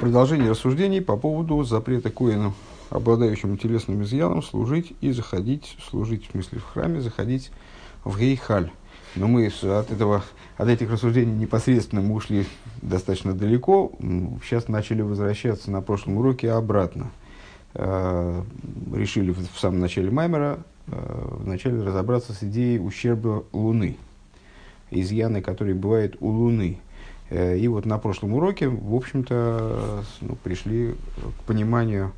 Продолжение рассуждений по поводу запрета коину, обладающим телесным изъяном, служить и заходить, служить в смысле в храме, заходить в гейхаль. Но мы от, этого, от этих рассуждений непосредственно мы ушли достаточно далеко. Сейчас начали возвращаться на прошлом уроке обратно. Э, решили в самом начале Маймера э, вначале разобраться с идеей ущерба Луны, изъяны, которые бывают у Луны – и вот на прошлом уроке, в общем-то, ну, пришли к пониманию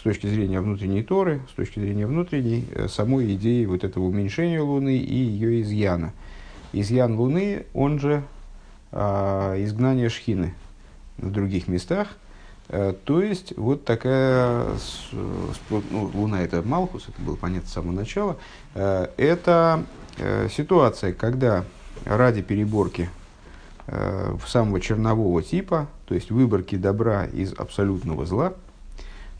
с точки зрения внутренней Торы, с точки зрения внутренней, э, самой идеи вот этого уменьшения Луны и ее изъяна. Изъян Луны, он же а, изгнание Шхины в других местах. А, то есть, вот такая, ну, Луна это Малхус, это было понятно с самого начала, а, это ситуация, когда ради переборки э, самого чернового типа, то есть выборки добра из абсолютного зла,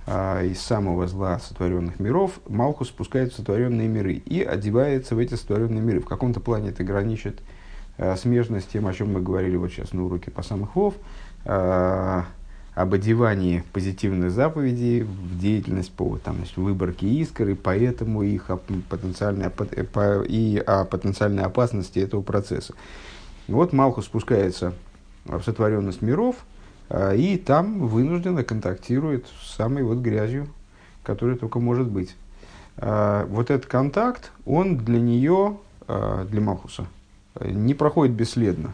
э, из самого зла сотворенных миров, Малхус спускает в сотворенные миры и одевается в эти сотворенные миры. В каком-то плане это граничит э, с тем, о чем мы говорили вот сейчас на уроке по самых вов, э, об одевании позитивных заповедей в деятельность по там, значит, выборке искр, и поэтому их о потенциальной, и о потенциальной опасности этого процесса. Вот Малхус спускается в сотворенность миров, а, и там вынужденно контактирует с самой вот грязью, которая только может быть. А, вот этот контакт, он для нее, а, для Малхуса, не проходит бесследно.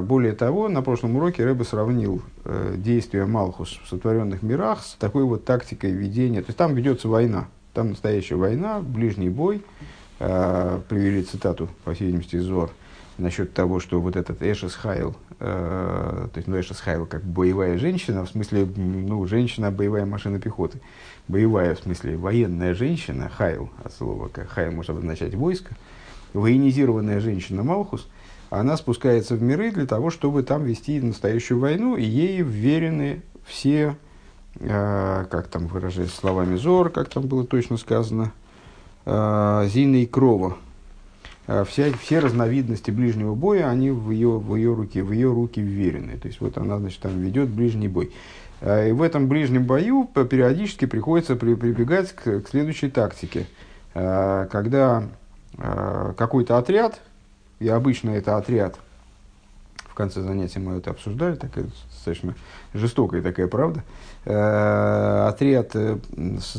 Более того, на прошлом уроке Рэбе сравнил э, действия Малхус в сотворенных мирах с такой вот тактикой ведения. То есть там ведется война, там настоящая война, ближний бой. Привели цитату, по всей видимости, из Зор – насчет того, что вот этот אשת חיל, э, то есть, ну, אשת חיל как боевая женщина, в смысле, ну, женщина, боевая машина пехоты. Боевая, в смысле, военная женщина, חיל, от слова, как חיל может обозначать войско, военизированная женщина מלכות, она спускается в миры для того, чтобы там вести настоящую войну, и ей вверены все, э, как там выражаясь словами Зор, как там было точно сказано, э, Зина и Крова, Э, вся, все разновидности ближнего боя, они в ее, в ее руки, в ее руки вверены. То есть вот она, значит, там ведет ближний бой. Э, и в этом ближнем бою периодически приходится при, прибегать к, к следующей тактике. Э, когда какой-то отряд, и обычно это отряд, конце занятия мы это обсуждали, такая достаточно жестокая такая правда, Э, отряд э,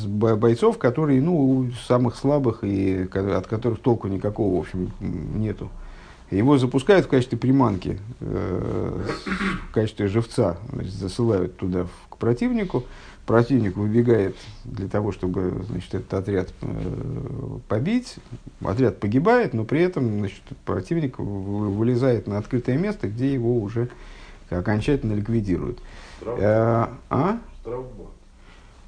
бойцов, которые, ну, самых слабых и от которых толку никакого, в общем, нету. Его запускают в качестве приманки, э, в качестве живца, засылают туда к противнику. Противник выбегает для того, чтобы значит, этот отряд побить. Отряд погибает, но при этом значит, противник вылезает на открытое место, где его уже окончательно ликвидируют. а? Штрафбат.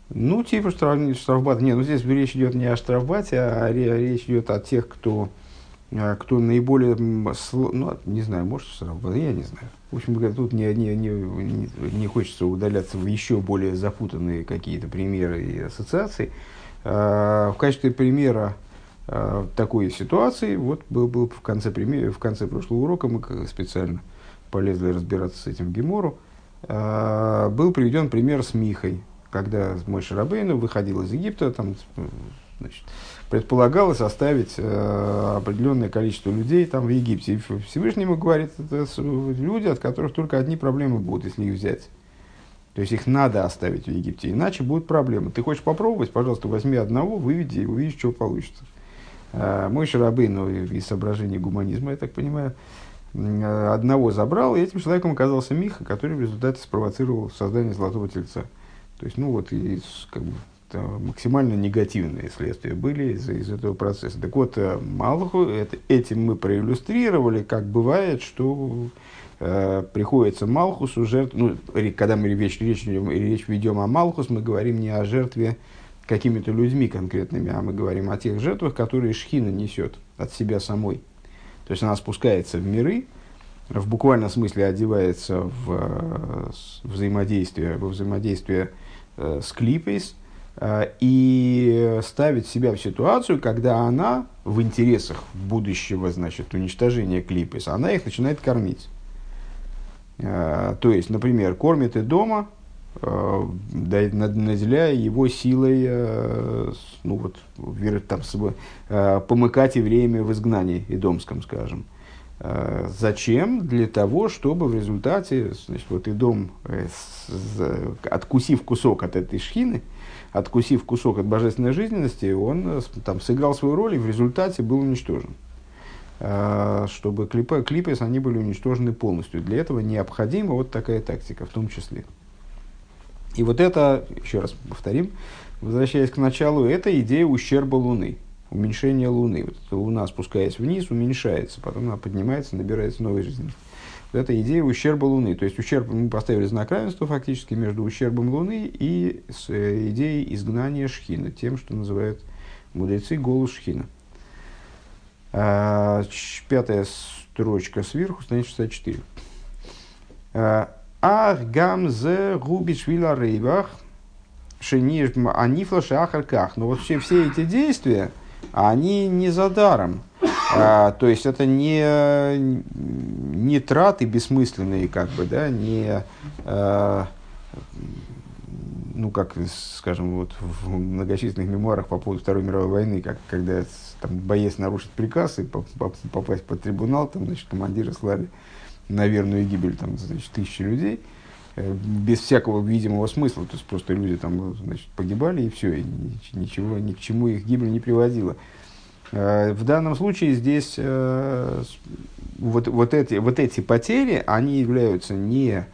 Ну, типа штраф, штрафбат. Не, ну здесь речь идет не о штрафбате, а речь идет о тех, кто, а, кто наиболее, ну, не знаю, может штрафбат, я не знаю. В общем, тут не, не, не, не хочется удаляться в еще более запутанные какие-то примеры и ассоциации. А, в качестве примера а, такой ситуации, вот был, был в, конце, в конце прошлого урока, мы специально полезли разбираться с этим Гемору, а, был приведен пример с Михой, когда мой Шарабейну выходил из Египта, там, значит, предполагалось оставить э, определенное количество людей там в Египте. И Всевышний говорит, это люди, от которых только одни проблемы будут, если их взять. То есть их надо оставить в Египте, иначе будут проблемы. Ты хочешь попробовать, пожалуйста, возьми одного, выведи и увидишь, что получится. Э, мой Шарабейну из соображений гуманизма, я так понимаю, одного забрал, и этим человеком оказался Миха, который в результате спровоцировал создание Золотого Тельца. То есть, ну вот, и как бы, максимально негативные следствия были из, из этого процесса. Так вот, э, Малаху, это, этим мы проиллюстрировали, как бывает, что э, приходится Малхусу жертв... Ну, когда мы речь, речь, речь ведем о Малхус, мы говорим не о жертве какими-то людьми конкретными, а мы говорим о тех жертвах, которые Шхина несет от себя самой. То есть она спускается в миры, в буквальном смысле одевается в э, взаимодействие, во взаимодействие э, с клипейс э, и ставит себя в ситуацию, когда она в интересах будущего значит, уничтожения клипейс, она их начинает кормить. То есть, например, кормит и дома, наделяя его силой ну, вот, там, помыкать и время в изгнании идомском, скажем. Зачем? Для того, чтобы в результате, значит, вот Идом, откусив кусок от этой шхины, откусив кусок от божественной жизненности, он э, там сыграл свою роль и в результате был уничтожен. А, чтобы клипы, клипы они были уничтожены полностью. Для этого необходима вот такая тактика в том числе. И вот это, еще раз повторим, возвращаясь к началу, это идея ущерба Луны, уменьшение Луны. Вот Луна, спускаясь вниз, уменьшается, потом она поднимается, набирается новой жизни это идея ущерба Луны. То есть ущерб, мы поставили знак равенства фактически между ущербом Луны и с э, идеей изгнания Шхина, тем, что называют мудрецы голос Шхина. А, пятая строчка сверху, страница 64. А, Ах гамзе губиш вила рейбах шениш анифла шахарках. Но вот все, все эти действия, они не за даром. А, то есть это не, не траты бессмысленные, как бы, да, не, а, ну, как, скажем, вот в многочисленных мемуарах по поводу Второй мировой войны, как, когда там, боец нарушит приказ и попасть под трибунал, там, значит, командиры слали на верную гибель там, значит, тысячи людей, без всякого видимого смысла, то есть просто люди там значит, погибали и все, и ничего, ни к чему их гибель не приводила. Э, в данном случае здесь э, вот, вот, эти, вот эти потери, они являются не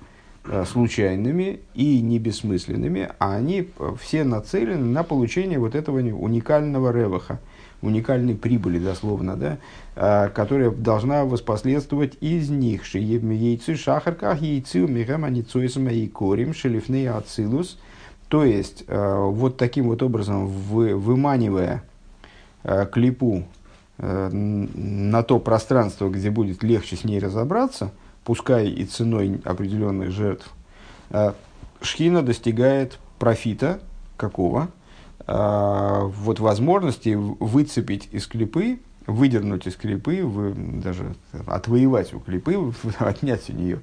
э, случайными и не бессмысленными, а они все нацелены на получение вот этого уникального реваха, уникальной прибыли, дословно, да, которая должна воспоследствовать из них. Яйцы шахарках, яйцы умихам, аницуисам и корим, шелифней ацилус. То есть, вот таким вот образом, вы, выманивая Э, клипу на то пространство, где будет легче с ней разобраться, пускай и ценой определенных жертв, Шхина достигает профита какого? Вот возможности выцепить из клипы, выдернуть из клипы, вы, даже отвоевать у клипы, отнять у нее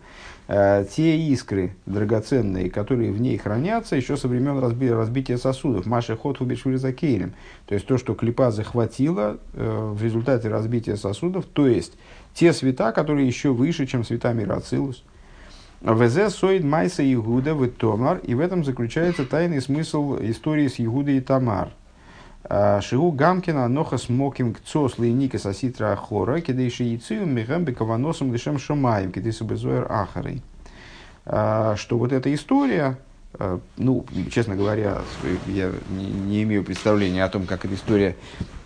Э, те искры драгоценные, которые в ней хранятся еще со времен разби- разбития сосудов. Маша ход закейрем. То есть то, что клипа захватила э, в результате разбития сосудов, то есть те света, которые еще выше, чем света мира Ацилус. ВЗ соид майса Игуда в Томар, и в этом заключается тайный смысл истории с Игудой и Тамар. Шигу Гамкина ноха смоким кцос лейника саситра ахора, кидейши яйцию мехам бекаваносом лишем шамаем, кидейсу безоэр ахарой. Что вот эта история, ну, честно говоря, я не имею представления о том, как эта история,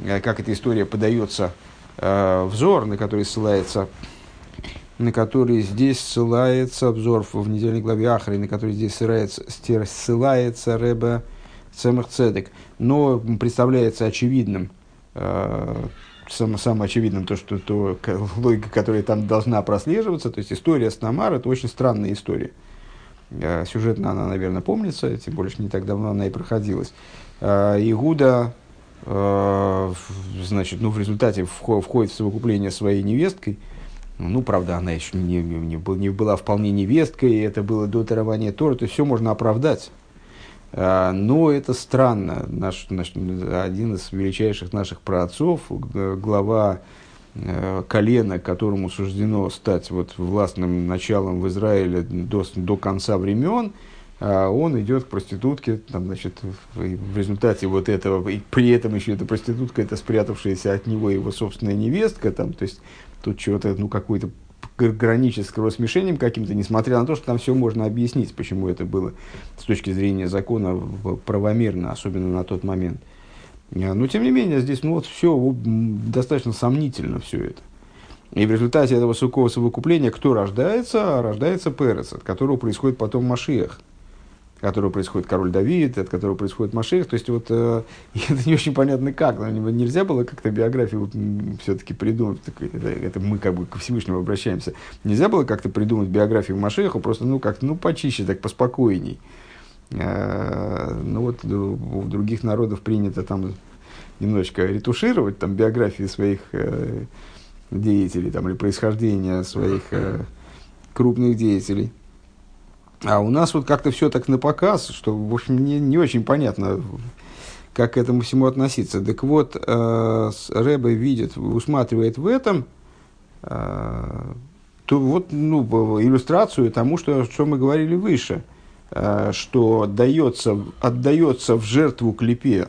как эта история подается взор, на который ссылается на который здесь ссылается обзор в недельной главе Ахры, на который здесь ссылается, ссылается Рэба Цемах. Но представляется очевидным, э, самым, самым очевидным то, что то, логика, которая там должна прослеживаться, то есть история с Намар, это очень странная история. Э, сюжетно она, наверное, помнится, тем более, что не так давно она и проходилась. Э, Игуда, э, значит, ну, в результате входит в совокупление своей невесткой, ну, правда, она еще не, не, не была вполне невесткой, это было до дарования Тора, то есть все можно оправдать. А, но это странно. Наш, наш, один из величайших наших праотцов, глава э, колена, которому суждено стать вот властным началом в Израиле до, до конца времен, а, он идет к проститутке, там, значит, в результате вот этого, и при этом еще эта проститутка, это спрятавшаяся от него его собственная невестка, там, то есть тут чего-то, ну, какой-то граничит с кровосмешением каким-то, несмотря на то, что там все можно объяснить, почему это было с точки зрения закона правомерно, особенно на тот момент. А, но, тем не менее, здесь ну, вот все достаточно сомнительно все это. И в результате этого совокупления кто рождается? Рождается Перец, от которого происходит потом Машиах которого происходит король Давид, от которого происходит Машех. То есть, вот э, это не очень понятно как. Нельзя было как-то биографию вот, все-таки придумать. Так, это, это мы как бы ко Всевышнему обращаемся. Нельзя было как-то придумать биографию Машеха, просто ну как ну почище, так поспокойней. Э, ну вот у других народов принято там немножечко ретушировать там биографии своих э, деятелей там, или происхождения своих э, крупных деятелей. А у нас вот как-то все так на показ, что, в общем, не, не очень понятно, как к этому всему относиться. Так вот, э, Рэбе видит, усматривает в этом э, то вот, ну, иллюстрацию тому, что, что мы говорили выше, э, что дается, отдается в жертву клипе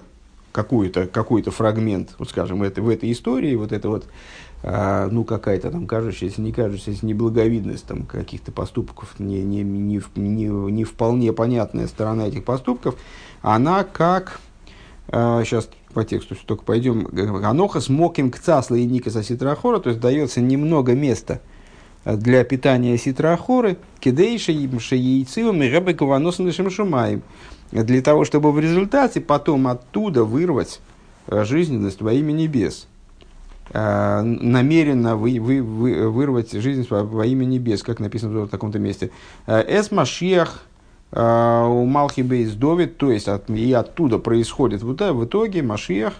какой-то какой фрагмент, вот скажем, это, в этой истории, вот это вот а, ну, какая-то там кажущаяся, не кажущаяся неблаговидность там, каких-то поступков, не, не, не, не, не вполне понятная сторона этих поступков, она как, а, сейчас по тексту только пойдем, аноха смоким к цасла и никаса ситрахора, то есть дается немного места для питания ситрахоры, кидейша имша яйцивым и рабы кованосом шумаем, для того, чтобы в результате потом оттуда вырвать жизненность во имя небес – Э, намеренно вы, вы, вы, вырвать жизнь во, имя небес, как написано в таком-то месте. Э, Эс Машиах э, у Малхи Бейс Довид, то есть от, и оттуда происходит вот, в итоге Машиах,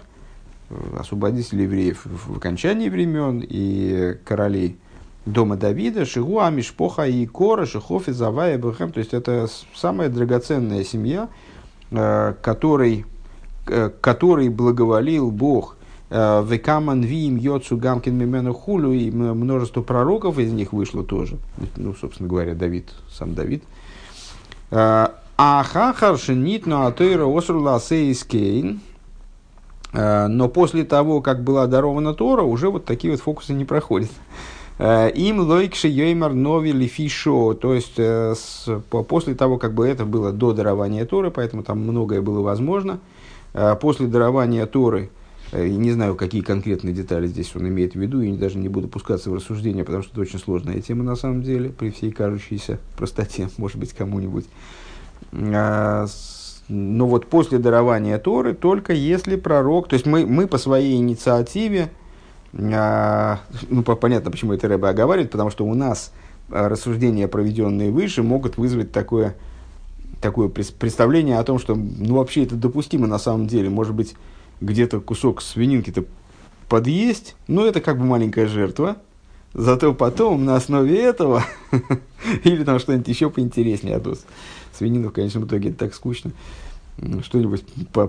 освободитель евреев в окончании времен и королей дома Давида, Шигуа, Мишпоха и Кора, Шихофи, Завая, Бахем. То есть это самая драгоценная семья, которой, которой благоволил Бог – Векаман вим йоцу гамкин мимену хулю, и множество пророков из них вышло тоже. Ну, собственно говоря, Давид, сам Давид. А хахар шинит на атыра осрула сейскейн. Но после того, как была дарована Тора, уже вот такие вот фокусы не проходят. Им лойкши йоймар нови лифишо, то есть э, с, после того, как бы это было до дарования Торы, поэтому там многое было возможно. После дарования Торы – Э, не знаю, какие конкретные детали здесь он имеет в виду, и даже не буду пускаться в рассуждения, потому что это очень сложная тема на самом деле, при всей кажущейся простоте, может быть, кому-нибудь. А, но вот после дарования Торы, только если пророк, то есть мы, мы по своей инициативе, а, ну, понятно, почему это Рэбе оговаривает, потому что у нас а, рассуждения, проведенные выше, могут вызвать такое, такое представление о том, что ну, вообще это допустимо на самом деле. Может быть, где-то кусок свининки-то подъесть, ну, это как бы маленькая жертва. Зато потом на основе этого, или там что-нибудь еще поинтереснее, а то свинину в конечном итоге это так скучно, что-нибудь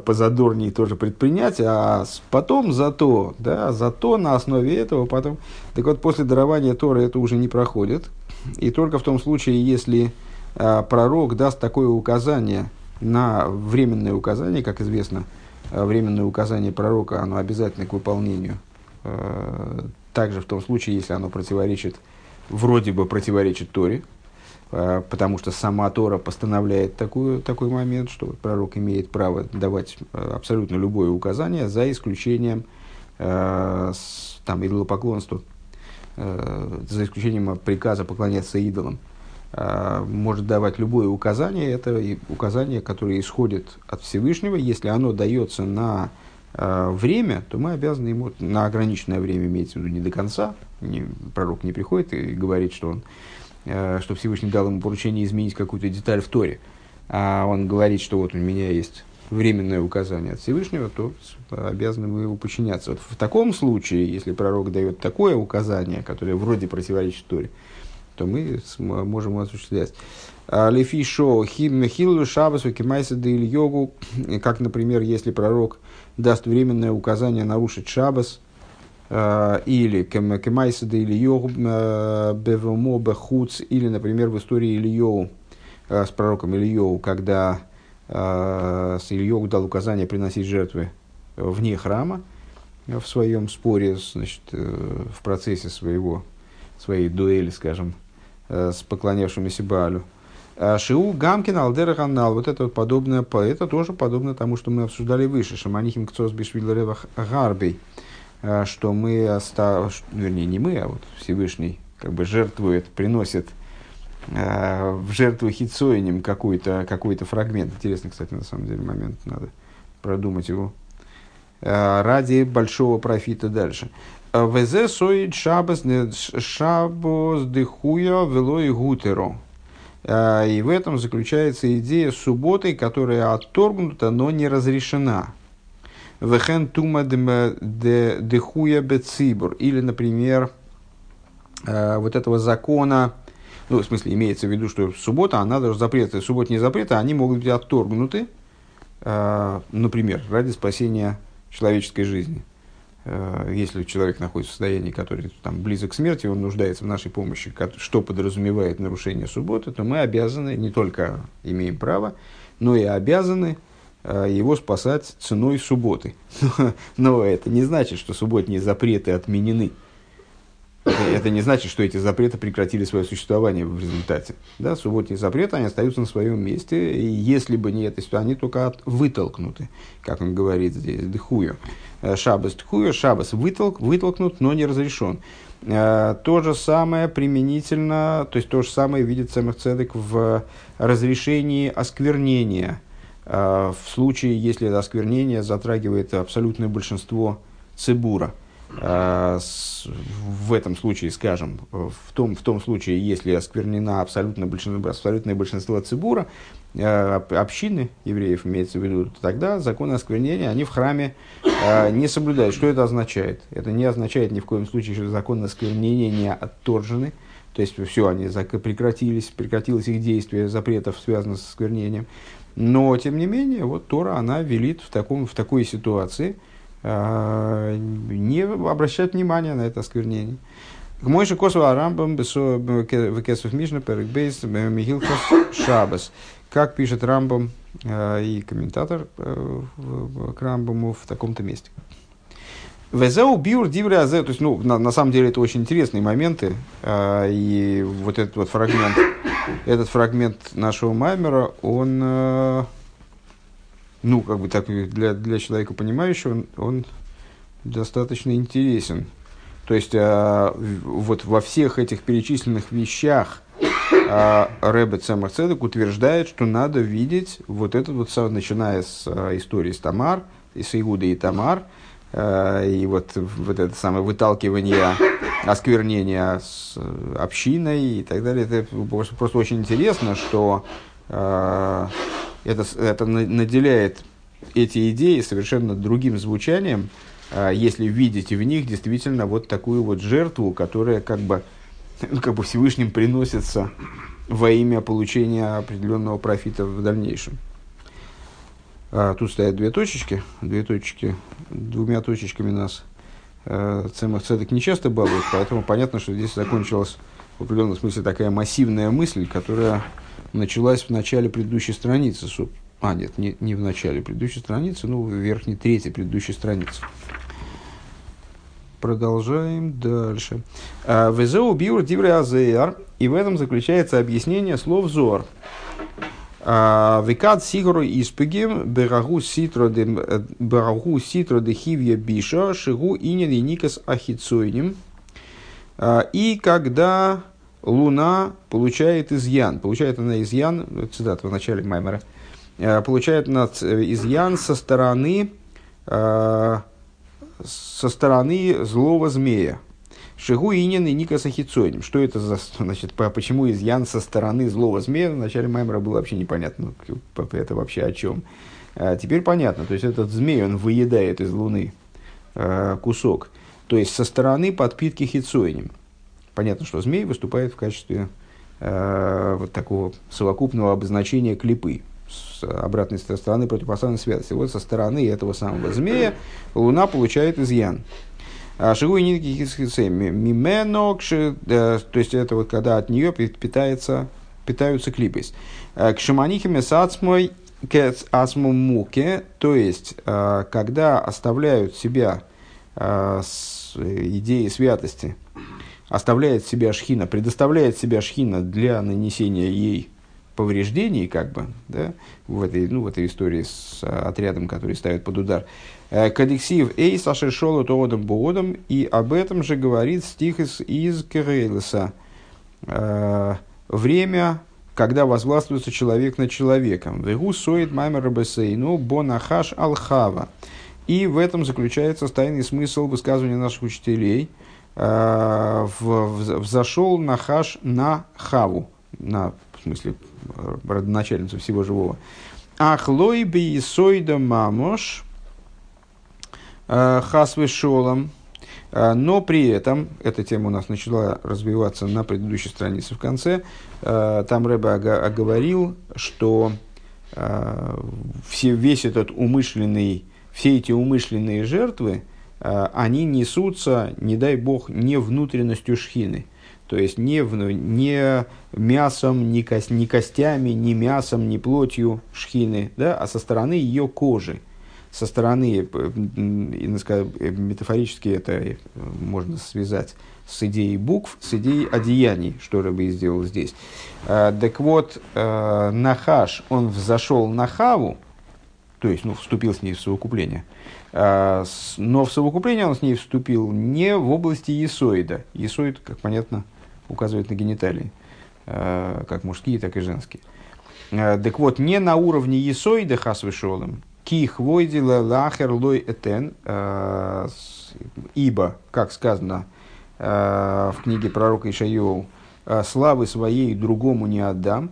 позадорнее тоже предпринять, а потом зато, да, зато на основе этого потом. Так вот, после дарования Тора это уже не проходит. И только в том случае, если а, пророк даст такое указание на временное указание, как известно, временное указание пророка, оно обязательно к выполнению. Э, также в том случае, если оно противоречит, вроде бы противоречит Торе, э, потому что сама Тора постановляет такую, такой момент, что пророк имеет право давать абсолютно любое указание, за исключением там, идолопоклонства, за исключением приказа поклоняться идолам. А, может давать любое указание, это указание, которое исходит от Всевышнего. Если оно дается на э, время, то мы обязаны ему на ограниченное время, имеется в виду не до конца, не, пророк не приходит и говорит, что, он, э, что Всевышний дал ему поручение изменить какую-то деталь в Торе, а он говорит, что вот у меня есть временное указание от Всевышнего, то обязаны мы его подчиняться. Вот в таком случае, если пророк дает такое указание, которое вроде противоречит Торе, то мы можем осуществлять. А, Лефи шо хилу шабасу кимайса да йогу, как, например, если пророк даст временное указание нарушить шабас, а, или кемайса да йогу а, бевомо бехуц, или, например, в истории Ильеву с пророком Ильеву, когда с Ильеву дал указание приносить жертвы вне храма, в своем споре, значит, э, в процессе своего, своей дуэли, скажем, с поклонявшимися Баалю. А Шиу Гамкин Алдера Ганал, вот это вот подобное, это тоже подобно тому, что мы обсуждали выше, Шаманихим Кцос Бишвиларевах Гарбей, э, что мы остав... вернее, не мы, а вот Всевышний как бы жертвует, приносит э, в жертву хитсоинем какой-то какой фрагмент. Интересный, кстати, на самом деле момент, надо продумать его. Ради большого профита дальше. Везе соид шабас шабос дыхуя велой гутеро. А, и в этом заключается идея субботы, которая отторгнута, но не разрешена. Вехен тума дыхуя бецибур. Или, например, а, вот этого закона, ну, в смысле, имеется в виду, что суббота, она даже запреты, субботние запреты, они могут быть отторгнуты, э, например, ради спасения человеческой жизни. Э, если человек находится в состоянии, который там, близок к смерти, он нуждается в нашей помощи, что подразумевает нарушение субботы, то мы обязаны, не только имеем право, но и обязаны э, его спасать ценой субботы. Но это не значит, что субботние запреты отменены. Это не значит, что эти запреты прекратили свое существование в результате. Да, субботние запреты, они остаются на своем месте, и если бы не это, они только от, вытолкнуты, как он говорит здесь, дыхую. Э, шабас дыхую, шабас вытолк, вытолкнут, но не разрешен. Э, то же самое применительно, то есть то же самое видит Самых Цедек в разрешении осквернения, э, в случае, если это осквернение затрагивает абсолютное большинство цибура – в этом случае, скажем, в том, в том случае, если осквернена абсолютно большинство, абсолютное большинство цибура, а, общины евреев имеется в виду, тогда законы осквернения, они в храме а, не соблюдают. Что это означает? Это не означает ни в коем случае, что законы осквернения не отторжены, то есть все, они прекратились, прекратилось их действие запретов, связанных с осквернением. Но, тем не менее, вот Тора, она велит в, таком, в такой ситуации – а, не обращать внимания на это осквернение. К мой же косу арамбам векесов мишна перекбейс михилхас шабас. Как пишет Рамбам а, и комментатор э, к Рамбаму в таком-то месте. Везеу биур дивре азе, то есть, ну, на, на самом деле это очень интересные моменты, э, и вот этот вот фрагмент, этот фрагмент нашего Маймера, он э, ну, как бы так, для, для человека понимающего, он, он достаточно интересен. То есть, а, вот во всех этих перечисленных вещах а, Рэбе Цемах Цедек утверждает, что надо видеть вот это вот, начиная с а, истории с Тамар, с Иуда и Тамар, а, и вот, вот это самое выталкивание, осквернение с общиной и так далее. Это просто, просто очень интересно, что а, это, это наделяет эти идеи совершенно другим звучанием, а, если видите в них действительно вот такую вот жертву, которая как бы, ну, как бы Всевышним приносится во имя получения определенного профита в дальнейшем. А, тут стоят две точечки, две точечки, двумя точечками нас э, Цемах Цедек не часто балует, поэтому понятно, что здесь закончилась в определенном смысле такая массивная мысль, которая началась в начале предыдущей страницы. А, нет, не, не в начале предыдущей страницы, но в верхней трети предыдущей страницы. Продолжаем дальше. А, Везеу биур дивре. И в этом заключается объяснение слов зор. А, Викад сигуру испегим берагу ситро де де хивья биша шигу инин и никас ахицойним. А, и когда Луна получает изъян. Получает она изъян, цитата в начале Маймера, э, получает она изъян со стороны, э, со стороны злого змея. Шигу инин и Ника Сахицоним. Что это за, значит, почему изъян со стороны злого змея? В начале Маймера было вообще непонятно, это вообще о чем. А теперь понятно, то есть этот змей, он выедает из Луны кусок. То есть со стороны подпитки хицоинем. Понятно, что змей выступает в качестве э, вот такого совокупного обозначения клипы с обратной стороны противопоставленной святости. Вот со стороны этого самого змея Луна получает изъян. Шигу и мимено, то есть это вот когда от нее питается, питаются клипы. К шаманихиме сацмой кец муке, то есть э, когда оставляют себя э, идеи святости оставляет себя шхина, предоставляет себя шхина для нанесения ей повреждений, как бы, да, в этой, ну, в этой истории с отрядом, который ставит под удар. Э, Кадексив эй сашер шолу тоодом боодом, и об этом же говорит стих из, из Керейлеса. Э, время, когда возвластвуется человек над человеком. Вегу соит маймер бесейну бонахаш алхава. И в этом заключается тайный смысл высказывания наших учителей – э, взошел Нахаш на Хаву, на, в смысле, родоначальницу всего живого. Ахлой би сойда мамош э, хасвы шолом. А, но при этом, эта тема у нас начала развиваться на предыдущей странице в конце, а, там Рэбе оговорил, что а, все, весь этот умышленный, все эти умышленные жертвы, они несутся, не дай бог, не внутренностью шхины. То есть не, не мясом, не, кость, не костями, не мясом, не плотью шхины, да, а со стороны ее кожи со стороны, метафорически это э, можно связать с идеей букв, с идеей одеяний, что Рыба и сделал здесь. Так вот, э, Нахаш, он взошел на Хаву, то есть, ну, вступил с ней в совокупление, а, но в совокупление он с ней вступил не в области Есоида. Есоид, как понятно, указывает на гениталии, а, как мужские, так и женские. Так вот, не на уровне Есоида хасвышолом, Ких войдила лахер лой этен, ибо, как сказано в книге пророка Ишайоу, «Э, славы своей другому не отдам,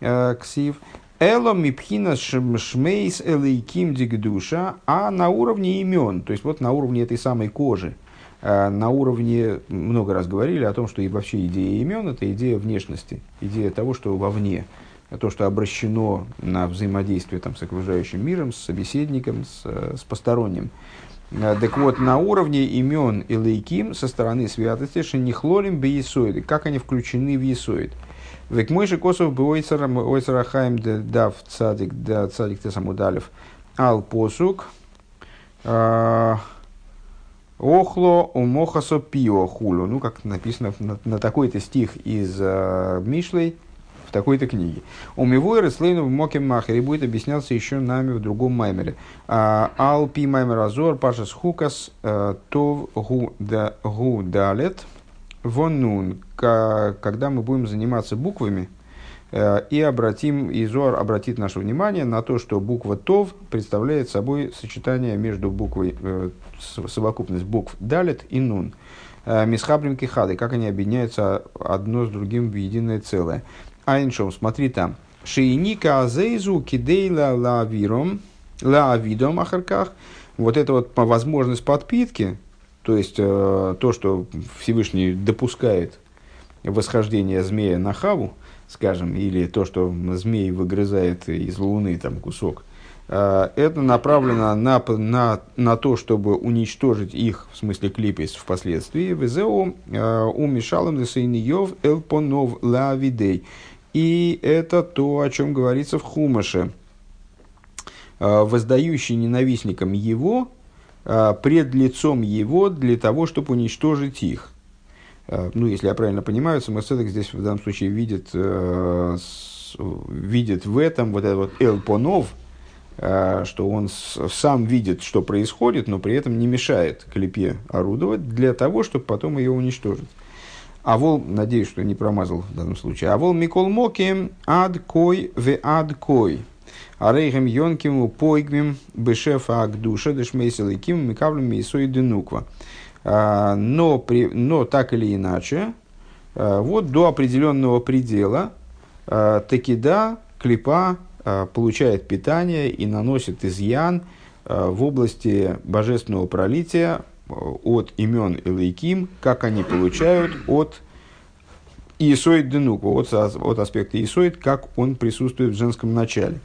ксив, Эло мипхина шмейс элейким дигдуша, а на уровне имен, то есть вот на уровне этой самой кожи, на уровне, много раз говорили о том, что и вообще идея имен – это идея внешности, идея того, что вовне – то, что обращено на взаимодействие там, с окружающим миром, с собеседником, с, с посторонним. Э, так вот, на уровне имен и лейким со стороны святости шенихлолим бейсоиды, как они включены в есоид. Век мой же косов бы ойцарахаем дав цадик да цадик те самудалев ал посук э, охло умохасо пио хулу. Ну, как написано на, на такой-то стих из uh, Мишлей, в такой-то книге. У Мивой Реслейну в Моке Махере будет объясняться еще нами в другом маймере. А, Ал пи маймер азор пашас хукас э, тов гу далет вонун. Когда мы будем заниматься буквами, э, и обратим, и Зор обратит наше внимание на то, что буква ТОВ представляет собой сочетание между буквой, э, совокупность букв Далет и Нун. Мисхабрим кихады, как они объединяются одно с другим в единое целое. Айншом, смотри там. Шейника азейзу кидейла лавиром, лавидом ахарках. Вот это вот возможность подпитки, то есть э, то, что Всевышний допускает восхождение змея на хаву, скажем, или то, что змей выгрызает из луны там кусок, э, это направлено на, на, на то, чтобы уничтожить их, в смысле клипис, впоследствии. Везеу э, умешалом лесейниев элпонов лавидей. И это то, о чем говорится в Хумаше. «А, воздающий ненавистникам его пред лицом его для того, чтобы уничтожить их. А, ну, если я правильно понимаю, самоцедок здесь в данном случае видит, видит в этом вот этот вот Элпонов, что он сам видит, что происходит, но при этом не мешает клепе орудовать для того, чтобы потом ее уничтожить. А вол, надеюсь, что не промазал в данном случае. А вол Микол Моки ад кой в ад кой. А рейхем йонким пойгмим бешефа агдуша дешмейсел и ким микавлем мейсой денуква. А, но, при, но так или иначе, а, вот до определенного предела а, таки да, клипа получает питание и наносит изъян в области божественного пролития от имен Элейким, как они получают от Иесоид Денуку, от, от аспекта Иесоид, как он присутствует в женском начале.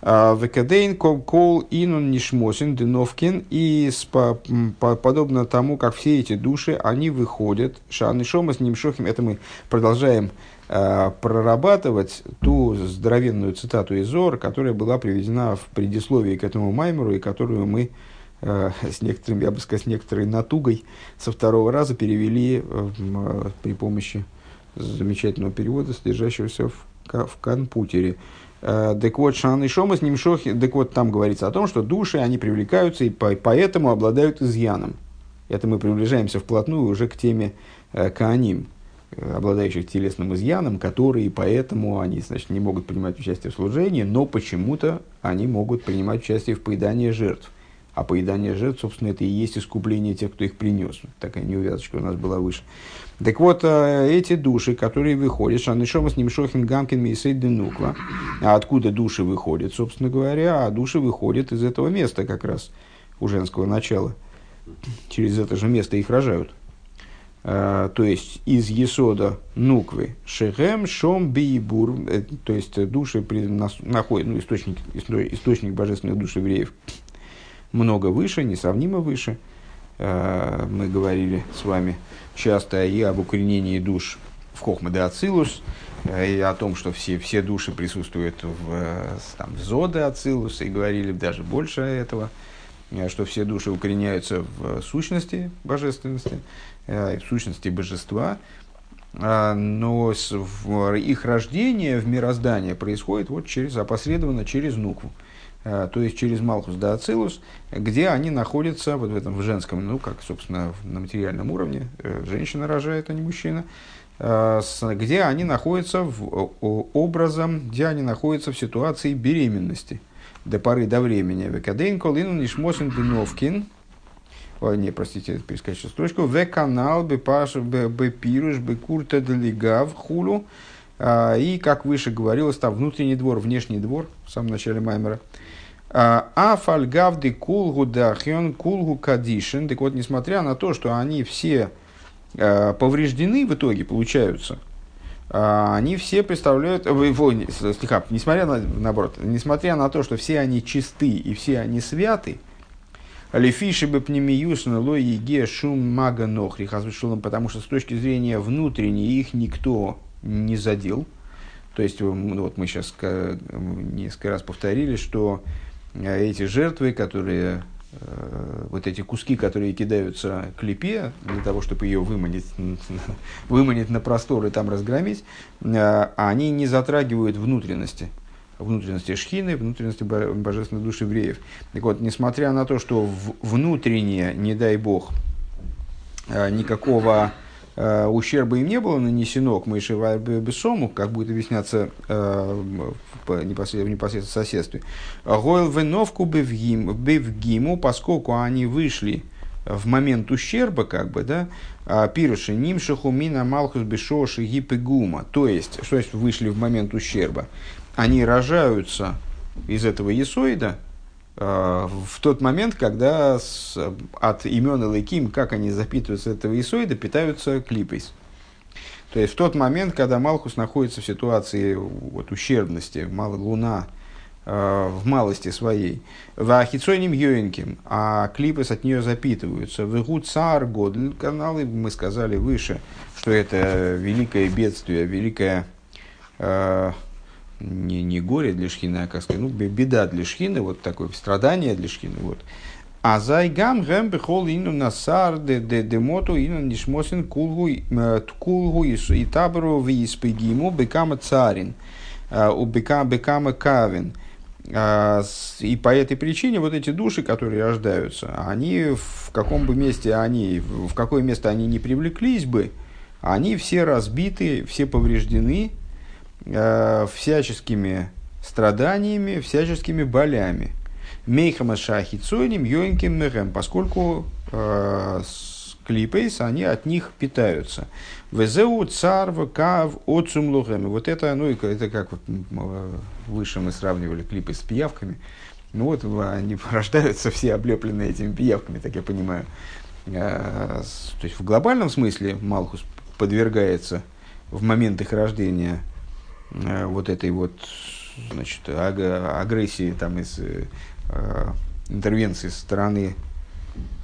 А, Векадейн кол инун нишмосин деновкин. И по, по, подобно тому, как все эти души, они выходят. Шан шома с нимшохим. Это мы продолжаем э, прорабатывать ту здоровенную цитату из Зор, которая была приведена в предисловии к этому маймеру, и которую мы Э, с некоторым, я бы сказал, с некоторой натугой со второго раза перевели при помощи замечательного перевода, содержащегося в, в Канпутере. Так вот, Шан и Шома с ним шохи, так вот, там говорится о том, что души, они привлекаются и по, поэтому обладают изъяном. Это мы приближаемся вплотную уже к теме Кааним, обладающих телесным изъяном, которые поэтому они, значит, не могут принимать участие в служении, но почему-то они могут принимать участие в поедании жертв. А поедание жертв, собственно, это и есть искупление тех, кто их принес. Такая неувязочка у нас была выше. Так вот, э, эти души, которые выходят, Шанышома с ним Шохин Гамкин Мейсейд Денуква, а откуда души выходят, собственно говоря, а души выходят из этого места как раз, у женского начала. через это же место их рожают. А, то есть из Есода Нуквы Шехем Шом Биибур, э, то есть души находят, ну, источник, источник божественных душ евреев много выше, несравнимо выше. А, мы говорили с вами часто и об укоренении душ в Хохма де Ацилус, э, и о том, что все, все души присутствуют в, э, там, в Зоде Ацилус, и говорили даже больше этого, что все души укореняются в сущности божественности, Э, в сущности божества, а, но их рождение в мироздание происходит вот через, опосредованно через нукву, э, то есть через Малхус да Ацилус, где они находятся вот в этом в женском, ну как, собственно, на материальном уровне, э, женщина рожает, а не мужчина, где они находятся в, образом, где они находятся в ситуации беременности до поры до времени. Векадейн колину нишмосин диновкин, Ой, не, простите, перескочу строчку. В канал бы паш бы пируш бы курта делигав хулу. А, и, как выше говорилось, там внутренний двор, внешний двор, в самом начале Маймера. А, а фальгавды кулгу дахьон кулгу кадишин. Так вот, несмотря на то, что они все а, повреждены в итоге, получаются, они все представляют, слегка, несмотря на, наоборот, несмотря на то, что все они чисты и все они святы, Лефиши бы пнемиюсна ло еге шум мага нохри потому что с точки зрения внутренней их никто не задел. То есть, ну, вот мы сейчас несколько раз повторили, что э, эти жертвы, которые э, вот эти куски, которые кидаются к липе, для того, чтобы ее выманить, выманить на простор и там разгромить, э, они не затрагивают внутренности внутренности Шхины, внутренности божественной души евреев. Так вот, несмотря на то, что внутреннее, не дай бог, никакого ущерба им не было нанесено к Моисhe Бесому, как будет объясняться э, в непосредственном соседстве. Гойл веновку бевгиму, поскольку они вышли в момент ущерба, как бы, да, пируши нимшиху мина малхус бешоши гипегума, то есть, что есть вышли в момент ущерба, они рожаются из этого есоида э, в тот момент, когда с, от имен Элайким, как они запитываются этого есоида, питаются клипейс. То есть в тот момент, когда Малхус находится в ситуации вот, ущербности, мало, луна э, в малости своей, в ахицойним йоинким, а клипес от нее запитываются. В игу цар каналы, мы сказали выше, что это великое бедствие, великое э, не, не горе для шхины, а, как сказать, ну, беда для шхины, вот такое страдание для шхины, вот. А зайгам гэм бихол ину насар де де демоту ину нишмосин кулгу э, кулгу и табру в испегиму бекама царин э, у бекама бекама кавин. А, и по этой причине вот эти души, которые рождаются, они в каком бы месте они, в какое место они не привлеклись бы, они все разбиты, все повреждены, э, всяческими страданиями, всяческими болями. Мейхама шахицоним йоинким мехем, поскольку э, клипейс, они от них питаются. Везеу царва кав отцум. Вот это, ну, это как вот э, выше мы сравнивали клипы с пиявками. Ну вот они рождаются все облепленные этими пиявками, так я понимаю. Э, то есть в глобальном смысле Малхус подвергается в момент их рождения вот этой вот значит, агрессии там, из э, интервенции со стороны,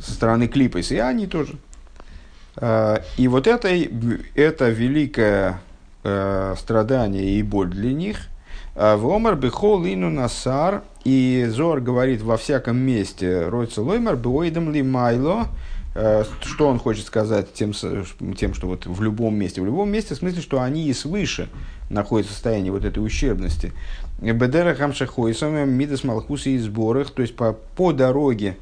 со стороны Клипес, и они тоже. Э, и вот это, это великое э, страдание и боль для них. Э, в Омар бихол ину насар, и Зор говорит во всяком месте, Ройца лоймар беоидам ли майло, Э, что он хочет сказать тем, тем, что вот в любом месте? В любом месте в смысле, что они и свыше находятся в состоянии вот этой ущербности. Бедера хамшахойсом, мидас малхуси и сборах, то есть по, по дороге,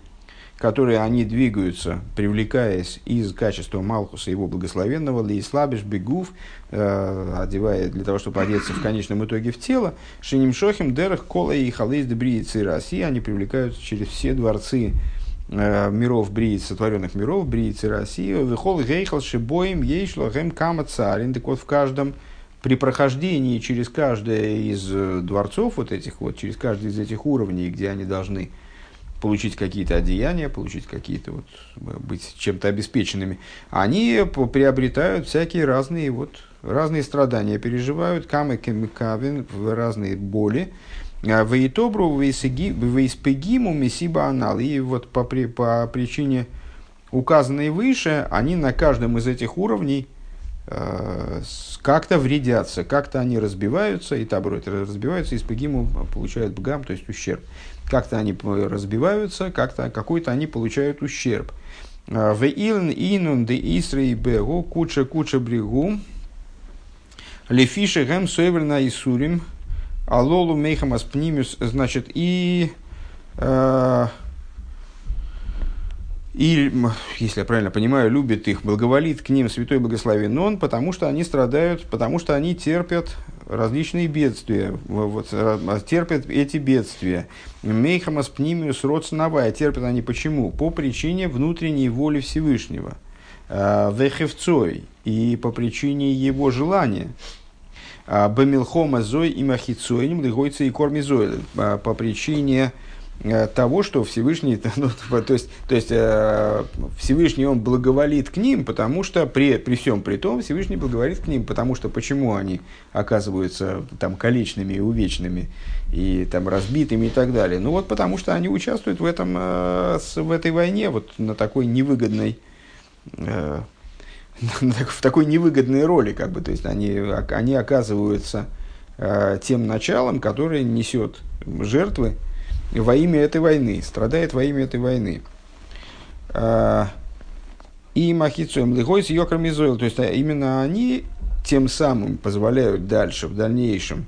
которые они двигаются, привлекаясь из качества Малхуса, его благословенного, ли слабиш бегув, э, одевая для того, чтобы одеться в конечном итоге в тело, шиним шохим дерах кола и халейс дебриицы России, они привлекаются через все дворцы Э, миров брииц, сотворенных миров, бриицы России, вихол гейхал шибоем ейшло гэм кама царин. Так вот, в каждом, при прохождении через каждое из э, дворцов вот этих вот, через каждый из этих уровней, где они должны получить какие-то одеяния, получить какие-то вот, быть чем-то обеспеченными, они приобретают всякие разные вот, разные страдания, переживают камы кемикавин, разные боли, Вейтобру вейспегиму месиба анал. И вот по, по причине указанной выше, они на каждом из этих уровней э, как-то вредятся, как-то они разбиваются, и таброт разбиваются, и спегиму получают бгам, то есть ущерб. Как-то они разбиваются, как-то какой-то они получают ущерб. А, в илн инун де исрей бегу куча куча брегу лефише гэм сойверна исурим алолу мейхамас пнимюс значит и э, и, если я правильно понимаю, любит их, благоволит к ним святой благословен он, потому что они страдают, потому что они терпят различные бедствия, вот, э, терпят эти бедствия. Мейхамас пнимиус родсновая, терпят они почему? По причине внутренней воли Всевышнего. Э, Вехевцой, и по причине его желания. Э, Бамилхома зой и махицоиним лигойца и кормизойль, по причине Э, того, что Всевышний, ну, то есть, то есть э, Всевышний он благоволит к ним, потому что при, при всем при том Всевышний благоволит к ним, потому что почему они оказываются там колечными и увечными и там разбитыми и так далее. Ну вот потому что они участвуют в этом э, в этой войне вот на такой невыгодной в такой невыгодной роли, как бы, то есть они, они оказываются тем началом, которое несет жертвы, во имя этой войны, страдает во имя этой войны. А, и махицуем лихойс йокрамизоил, то есть а, именно они тем самым позволяют дальше, в дальнейшем,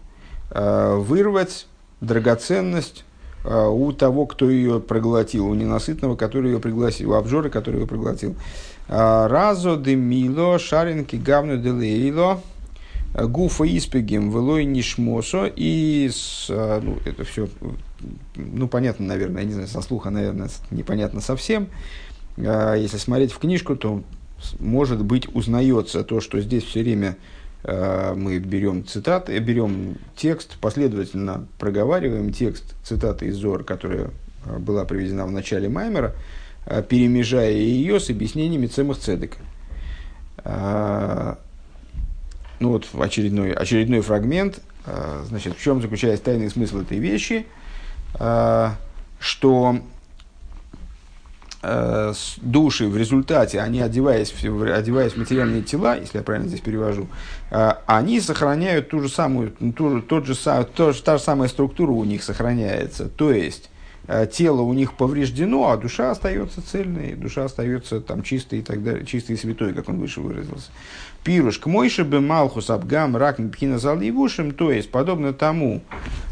а, вырвать драгоценность у того, кто ее проглотил, у ненасытного, который ее пригласил, у обжора, который ее проглотил. Разо де мило, шаринки гавну де лейло, гуфа испегим, велой нишмосо, и ну, это все ну, понятно, наверное, я не знаю, со слуха, наверное, непонятно совсем. А, если смотреть в книжку, то, может быть, узнается то, что здесь все время а, мы берем цитаты, берем текст, последовательно проговариваем текст цитаты из Зор, которая а, была приведена в начале Маймера, перемежая ее с объяснениями Цемах Цедека. Ну вот очередной, очередной фрагмент. Значит, в чем заключается тайный смысл этой вещи – Э, что э, души в результате, они одеваясь одеваясь в материальные тела, если я правильно здесь перевожу, э, они сохраняют ту же самую, ту, тот же, та же самая структура у них сохраняется. То есть, тело у них повреждено, а душа остается цельной, душа остается там чистой и так далее, чистой и святой, как он выше выразился. Пируш к мойше бы малхус абгам рак пхина заливушим, то есть, подобно тому,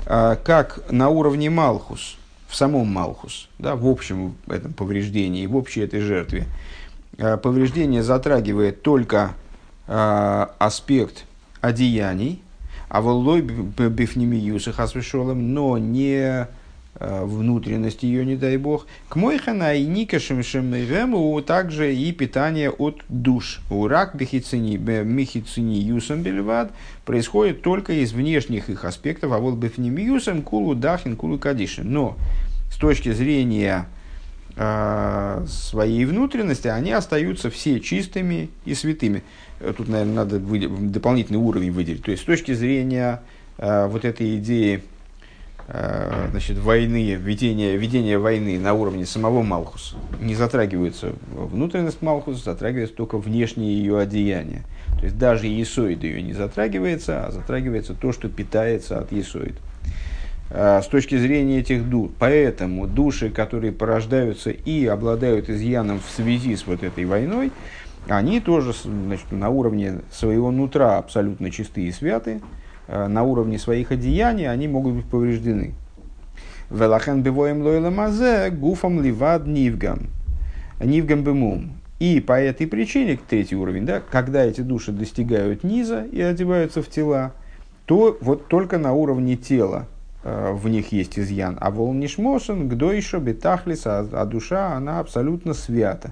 а, как на уровне Малхус, в самом Малхус, да, в общем этом повреждении, в общей этой жертве, а, повреждение затрагивает только аспект одеяний, а воллой бифнемиюса хасвешолом, но не Э, внутренность ее, не дай бог. К мойхана и никашем шемрему также и питание от душ. Урак бихицини михицини юсом бельвад происходит только из внешних их аспектов, а вот бифнемиюсом кулу дахин кулу кадишин. Но с точки зрения э, своей внутренности, они остаются все чистыми и святыми. Тут, наверное, надо дополнительный уровень выделить. То есть, с точки зрения э, вот этой идеи Э, значит, войны, ведение, ведение войны на уровне самого Малхуса. Не затрагивается внутренность Малхуса, затрагивается только внешнее ее одеяние. То есть даже Есоид ее не затрагивается, а затрагивается то, что питается от Есоид. С точки зрения этих душ. Поэтому души, которые порождаются и обладают изъяном в связи с вот этой войной, они тоже значит, на уровне своего нутра абсолютно чистые и святые, Э, на уровне своих одеяний, они могут быть повреждены. Велахен бивоем лойла мазе гуфом ливад нивгам. Нивгам бемум. И по этой причине, третий уровень, да, когда эти души достигают низа и одеваются в тела, то вот только на уровне тела э, в них есть изъян. А волнишмошен, гдойшо, бетахлис, а, а душа, она абсолютно свята.